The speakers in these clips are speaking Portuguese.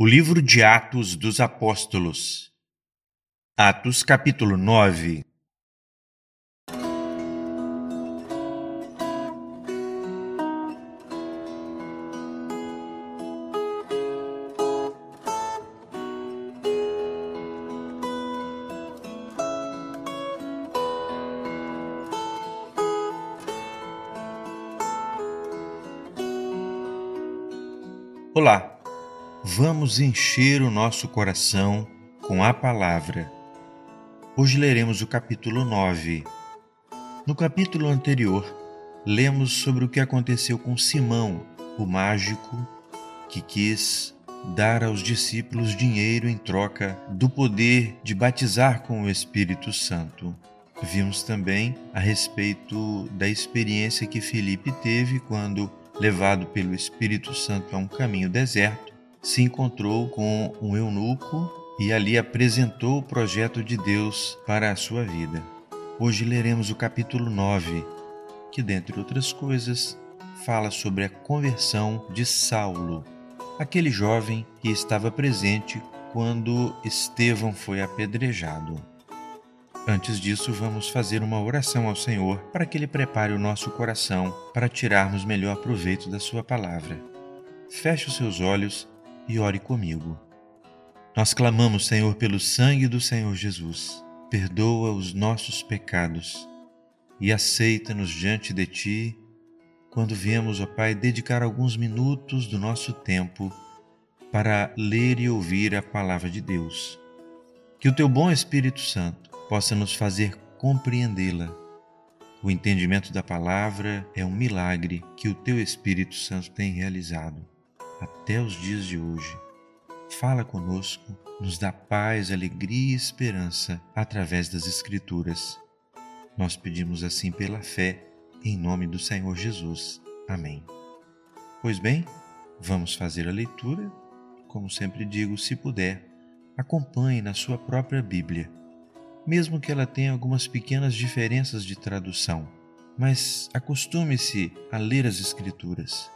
O livro de Atos dos Apóstolos. Atos, capítulo 9. Olá. Vamos encher o nosso coração com a palavra. Hoje leremos o capítulo 9. No capítulo anterior, lemos sobre o que aconteceu com Simão, o mágico, que quis dar aos discípulos dinheiro em troca do poder de batizar com o Espírito Santo. Vimos também a respeito da experiência que Felipe teve quando, levado pelo Espírito Santo a um caminho deserto, se encontrou com um eunuco e ali apresentou o projeto de Deus para a sua vida. Hoje leremos o capítulo 9, que, dentre outras coisas, fala sobre a conversão de Saulo, aquele jovem que estava presente quando Estevão foi apedrejado. Antes disso, vamos fazer uma oração ao Senhor para que Ele prepare o nosso coração para tirarmos melhor proveito da Sua palavra. Feche os seus olhos e ore comigo. Nós clamamos, Senhor, pelo sangue do Senhor Jesus. Perdoa os nossos pecados e aceita-nos diante de Ti quando viemos, ó Pai, dedicar alguns minutos do nosso tempo para ler e ouvir a palavra de Deus. Que o Teu bom Espírito Santo possa nos fazer compreendê-la. O entendimento da palavra é um milagre que o Teu Espírito Santo tem realizado até os dias de hoje. Fala conosco, nos dá paz, alegria e esperança através das Escrituras. Nós pedimos assim pela fé, em nome do Senhor Jesus. Amém. Pois bem, vamos fazer a leitura. Como sempre digo, se puder, acompanhe na sua própria Bíblia, mesmo que ela tenha algumas pequenas diferenças de tradução, mas acostume-se a ler as Escrituras.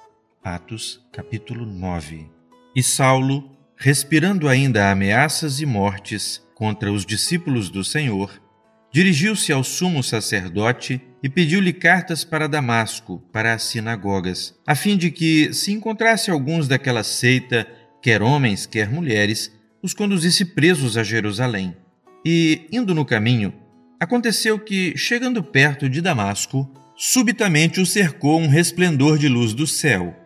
Atos, capítulo 9. E Saulo, respirando ainda ameaças e mortes contra os discípulos do Senhor, dirigiu-se ao sumo sacerdote e pediu-lhe cartas para Damasco, para as sinagogas, a fim de que, se encontrasse alguns daquela seita, quer homens, quer mulheres, os conduzisse presos a Jerusalém. E, indo no caminho, aconteceu que, chegando perto de Damasco, subitamente o cercou um resplendor de luz do céu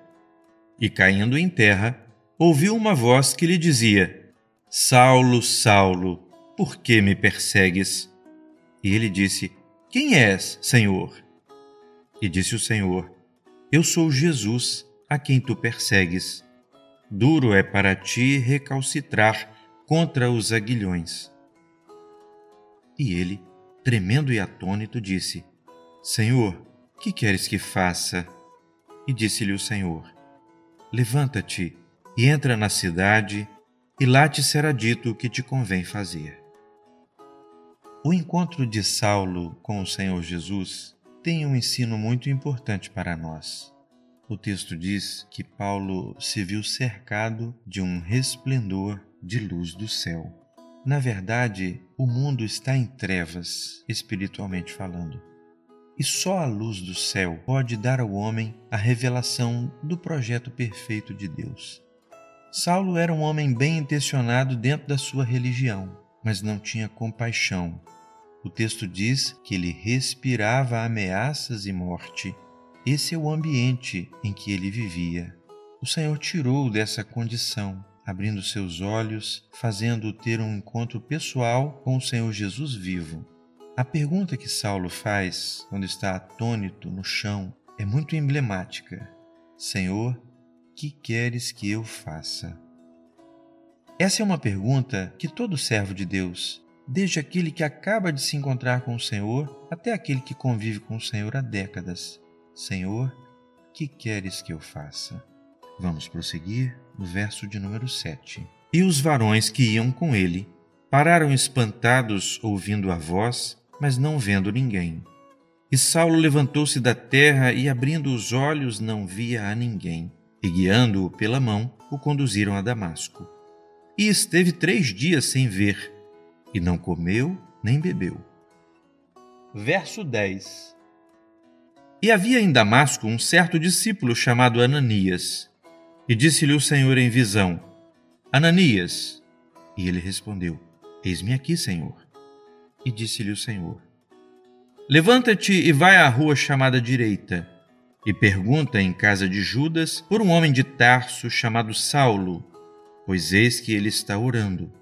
e, caindo em terra, ouviu uma voz que lhe dizia: Saulo, Saulo, por que me persegues? E ele disse: Quem és, Senhor? E disse o Senhor: Eu sou Jesus, a quem tu persegues. Duro é para ti recalcitrar contra os aguilhões. E ele, tremendo e atônito, disse: Senhor, que queres que faça? E disse-lhe o Senhor: Levanta-te e entra na cidade, e lá te será dito o que te convém fazer. O encontro de Saulo com o Senhor Jesus tem um ensino muito importante para nós. O texto diz que Paulo se viu cercado de um resplendor de luz do céu. Na verdade, o mundo está em trevas, espiritualmente falando e só a luz do céu pode dar ao homem a revelação do projeto perfeito de Deus. Saulo era um homem bem intencionado dentro da sua religião, mas não tinha compaixão. O texto diz que ele respirava ameaças e morte. Esse é o ambiente em que ele vivia. O Senhor tirou dessa condição, abrindo seus olhos, fazendo-o ter um encontro pessoal com o Senhor Jesus vivo. A pergunta que Saulo faz quando está atônito no chão é muito emblemática: Senhor, que queres que eu faça? Essa é uma pergunta que todo servo de Deus, desde aquele que acaba de se encontrar com o Senhor até aquele que convive com o Senhor há décadas: Senhor, que queres que eu faça? Vamos prosseguir no verso de número 7. E os varões que iam com ele pararam espantados ouvindo a voz mas não vendo ninguém. E Saulo levantou-se da terra e, abrindo os olhos, não via a ninguém. E, guiando-o pela mão, o conduziram a Damasco. e esteve três dias sem ver, e não comeu nem bebeu. Verso 10 E havia em Damasco um certo discípulo chamado Ananias, e disse-lhe o Senhor em visão: Ananias. E ele respondeu: Eis-me aqui, Senhor. E disse-lhe o Senhor: Levanta-te e vai à rua chamada Direita, e pergunta em casa de Judas por um homem de Tarso chamado Saulo, pois eis que ele está orando.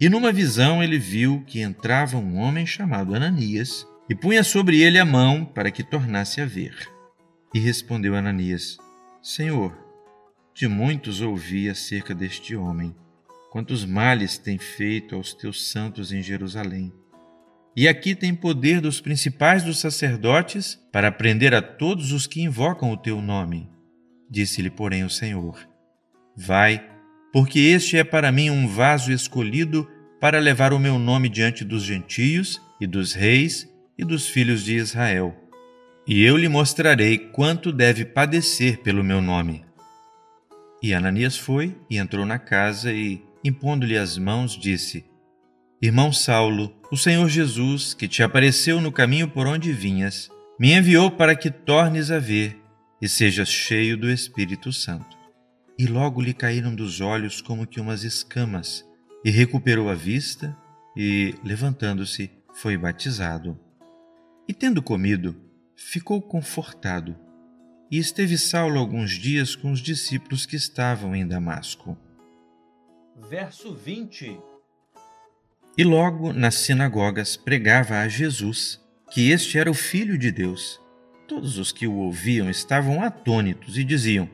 E numa visão ele viu que entrava um homem chamado Ananias e punha sobre ele a mão para que tornasse a ver. E respondeu Ananias: Senhor, de muitos ouvi acerca deste homem, quantos males tem feito aos teus santos em Jerusalém. E aqui tem poder dos principais dos sacerdotes para prender a todos os que invocam o teu nome. Disse-lhe, porém, o Senhor: Vai, porque este é para mim um vaso escolhido para levar o meu nome diante dos gentios e dos reis e dos filhos de Israel. E eu lhe mostrarei quanto deve padecer pelo meu nome. E Ananias foi e entrou na casa e, impondo-lhe as mãos, disse: Irmão Saulo, o Senhor Jesus, que te apareceu no caminho por onde vinhas, me enviou para que tornes a ver e sejas cheio do Espírito Santo. E logo lhe caíram dos olhos como que umas escamas, e recuperou a vista, e, levantando-se, foi batizado. E tendo comido, ficou confortado e esteve Saulo alguns dias com os discípulos que estavam em Damasco. Verso 20 E logo nas sinagogas pregava a Jesus que este era o Filho de Deus. Todos os que o ouviam estavam atônitos e diziam: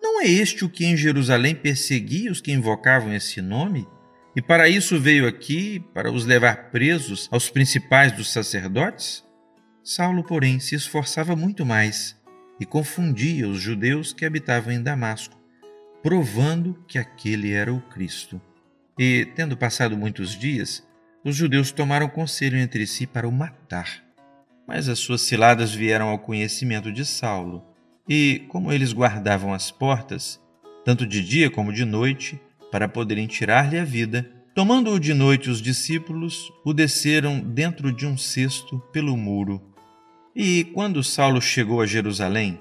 Não é este o que em Jerusalém perseguia os que invocavam esse nome? E para isso veio aqui, para os levar presos aos principais dos sacerdotes? Saulo, porém, se esforçava muito mais e confundia os judeus que habitavam em Damasco, provando que aquele era o Cristo. E, tendo passado muitos dias, os judeus tomaram conselho entre si para o matar. Mas as suas ciladas vieram ao conhecimento de Saulo, e, como eles guardavam as portas, tanto de dia como de noite, para poderem tirar-lhe a vida, tomando-o de noite os discípulos, o desceram dentro de um cesto pelo muro e quando Saulo chegou a Jerusalém,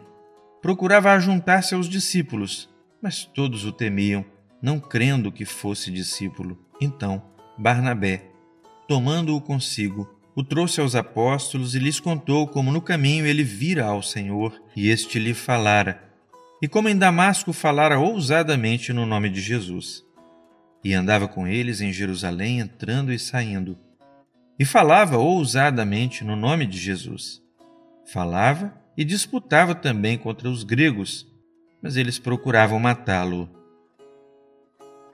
procurava ajuntar-se aos discípulos, mas todos o temiam, não crendo que fosse discípulo. Então, Barnabé, tomando-o consigo, o trouxe aos apóstolos e lhes contou como no caminho ele vira ao Senhor e este lhe falara, e como em Damasco falara ousadamente no nome de Jesus. E andava com eles em Jerusalém, entrando e saindo, e falava ousadamente no nome de Jesus. Falava e disputava também contra os gregos, mas eles procuravam matá-lo.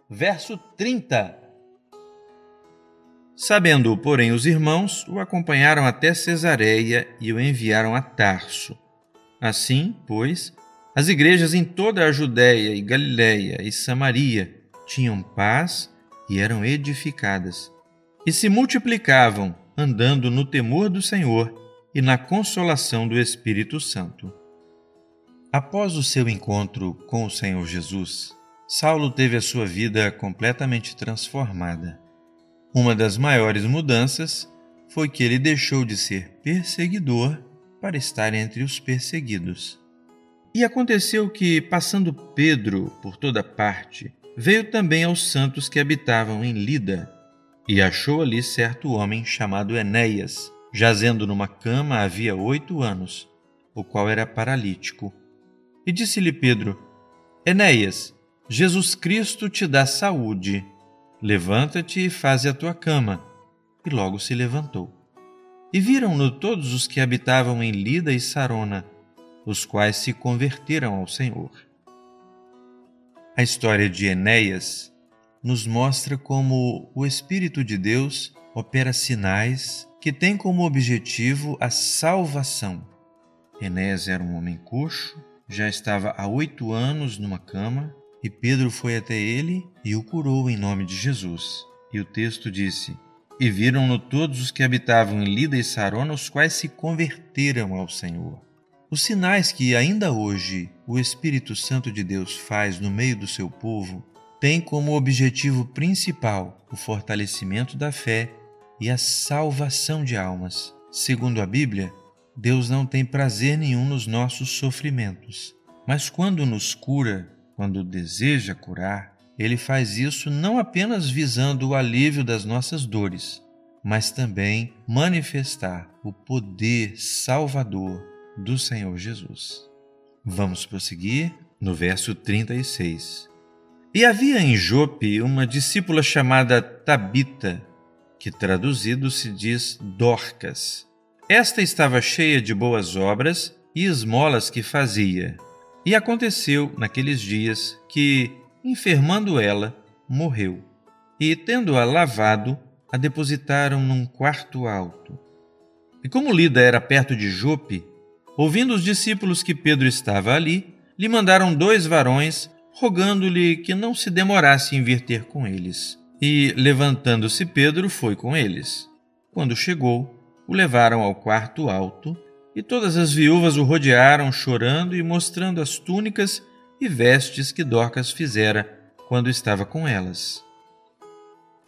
Verso 30 Sabendo, porém, os irmãos, o acompanharam até Cesareia e o enviaram a Tarso. Assim, pois, as igrejas em toda a Judéia e Galiléia e Samaria tinham paz e eram edificadas, e se multiplicavam, andando no temor do Senhor e na consolação do Espírito Santo. Após o seu encontro com o Senhor Jesus, Saulo teve a sua vida completamente transformada. Uma das maiores mudanças foi que ele deixou de ser perseguidor para estar entre os perseguidos. E aconteceu que, passando Pedro por toda parte, veio também aos santos que habitavam em Lida, e achou ali certo homem chamado Enéas, jazendo numa cama havia oito anos, o qual era paralítico. E disse-lhe Pedro: Enéas, Jesus Cristo te dá saúde. Levanta-te e faze a tua cama. E logo se levantou. E viram-no todos os que habitavam em Lida e Sarona, os quais se converteram ao Senhor. A história de Enéas nos mostra como o Espírito de Deus opera sinais que tem como objetivo a salvação. Enéas era um homem coxo, já estava há oito anos numa cama, e Pedro foi até ele e o curou em nome de Jesus. E o texto disse: E viram-no todos os que habitavam em Lida e Sarona, os quais se converteram ao Senhor. Os sinais que ainda hoje o Espírito Santo de Deus faz no meio do seu povo tem como objetivo principal o fortalecimento da fé e a salvação de almas. Segundo a Bíblia, Deus não tem prazer nenhum nos nossos sofrimentos, mas quando nos cura, quando deseja curar, ele faz isso não apenas visando o alívio das nossas dores, mas também manifestar o poder salvador do Senhor Jesus. Vamos prosseguir no verso 36. E havia em Jope uma discípula chamada Tabita, que traduzido se diz Dorcas. Esta estava cheia de boas obras e esmolas que fazia. E aconteceu, naqueles dias, que, enfermando ela, morreu. E, tendo-a lavado, a depositaram num quarto alto. E como Lida era perto de Jope, ouvindo os discípulos que Pedro estava ali, lhe mandaram dois varões rogando-lhe que não se demorasse em vir ter com eles. E, levantando-se Pedro, foi com eles. Quando chegou, o levaram ao quarto alto, e todas as viúvas o rodearam, chorando e mostrando as túnicas e vestes que Dorcas fizera quando estava com elas.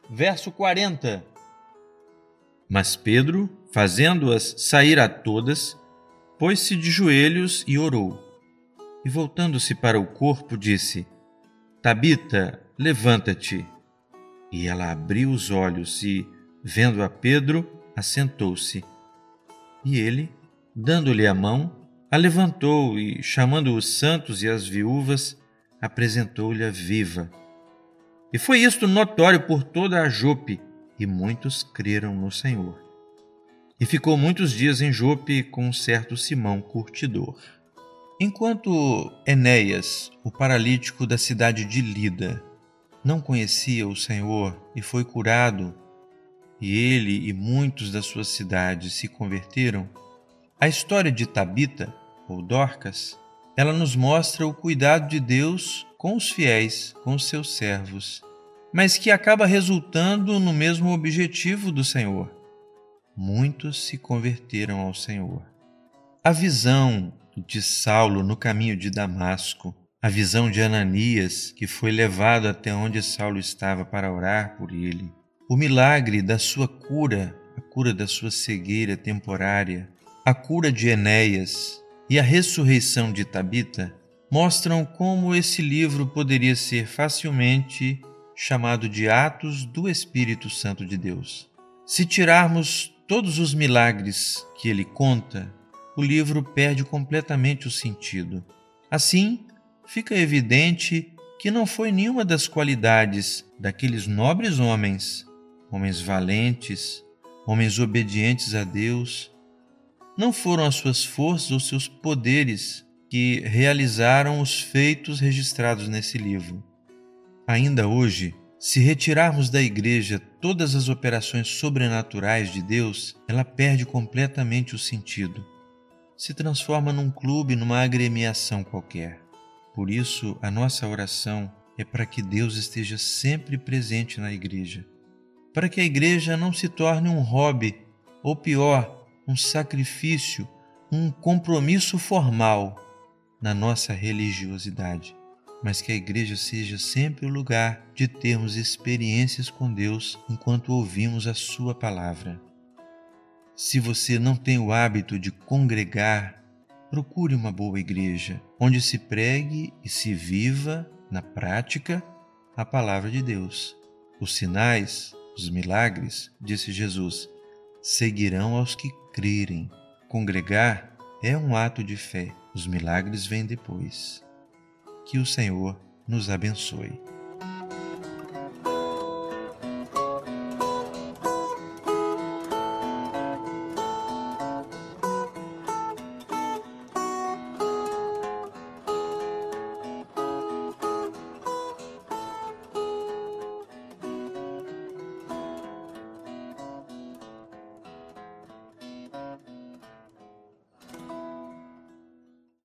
Verso 40 Mas Pedro, fazendo-as sair a todas, pôs-se de joelhos e orou e, voltando-se para o corpo, disse: Tabita, levanta-te. E ela abriu os olhos e, vendo a Pedro, assentou-se. E ele, dando-lhe a mão, a levantou e, chamando os santos e as viúvas, apresentou-lhe a viva. E foi isto notório por toda a Jope, e muitos creram no Senhor. E ficou muitos dias em Jope com um certo Simão curtidor. Enquanto Enéas, o paralítico da cidade de Lida, não conhecia o Senhor e foi curado, e ele e muitos da sua cidade se converteram, a história de Tabita, ou Dorcas, ela nos mostra o cuidado de Deus com os fiéis, com os seus servos, mas que acaba resultando no mesmo objetivo do Senhor. Muitos se converteram ao Senhor. A visão de Saulo no caminho de Damasco, a visão de Ananias, que foi levado até onde Saulo estava para orar por ele, o milagre da sua cura, a cura da sua cegueira temporária, a cura de Enéas e a ressurreição de Tabita mostram como esse livro poderia ser facilmente chamado de Atos do Espírito Santo de Deus. Se tirarmos todos os milagres que ele conta, o livro perde completamente o sentido. Assim, fica evidente que não foi nenhuma das qualidades daqueles nobres homens, homens valentes, homens obedientes a Deus, não foram as suas forças ou seus poderes que realizaram os feitos registrados nesse livro. Ainda hoje, se retirarmos da igreja todas as operações sobrenaturais de Deus, ela perde completamente o sentido se transforma num clube, numa agremiação qualquer. Por isso, a nossa oração é para que Deus esteja sempre presente na igreja, para que a igreja não se torne um hobby, ou pior, um sacrifício, um compromisso formal na nossa religiosidade, mas que a igreja seja sempre o lugar de termos experiências com Deus enquanto ouvimos a Sua palavra. Se você não tem o hábito de congregar, procure uma boa igreja onde se pregue e se viva na prática a palavra de Deus. Os sinais, os milagres, disse Jesus, seguirão aos que crerem. Congregar é um ato de fé, os milagres vêm depois. Que o Senhor nos abençoe.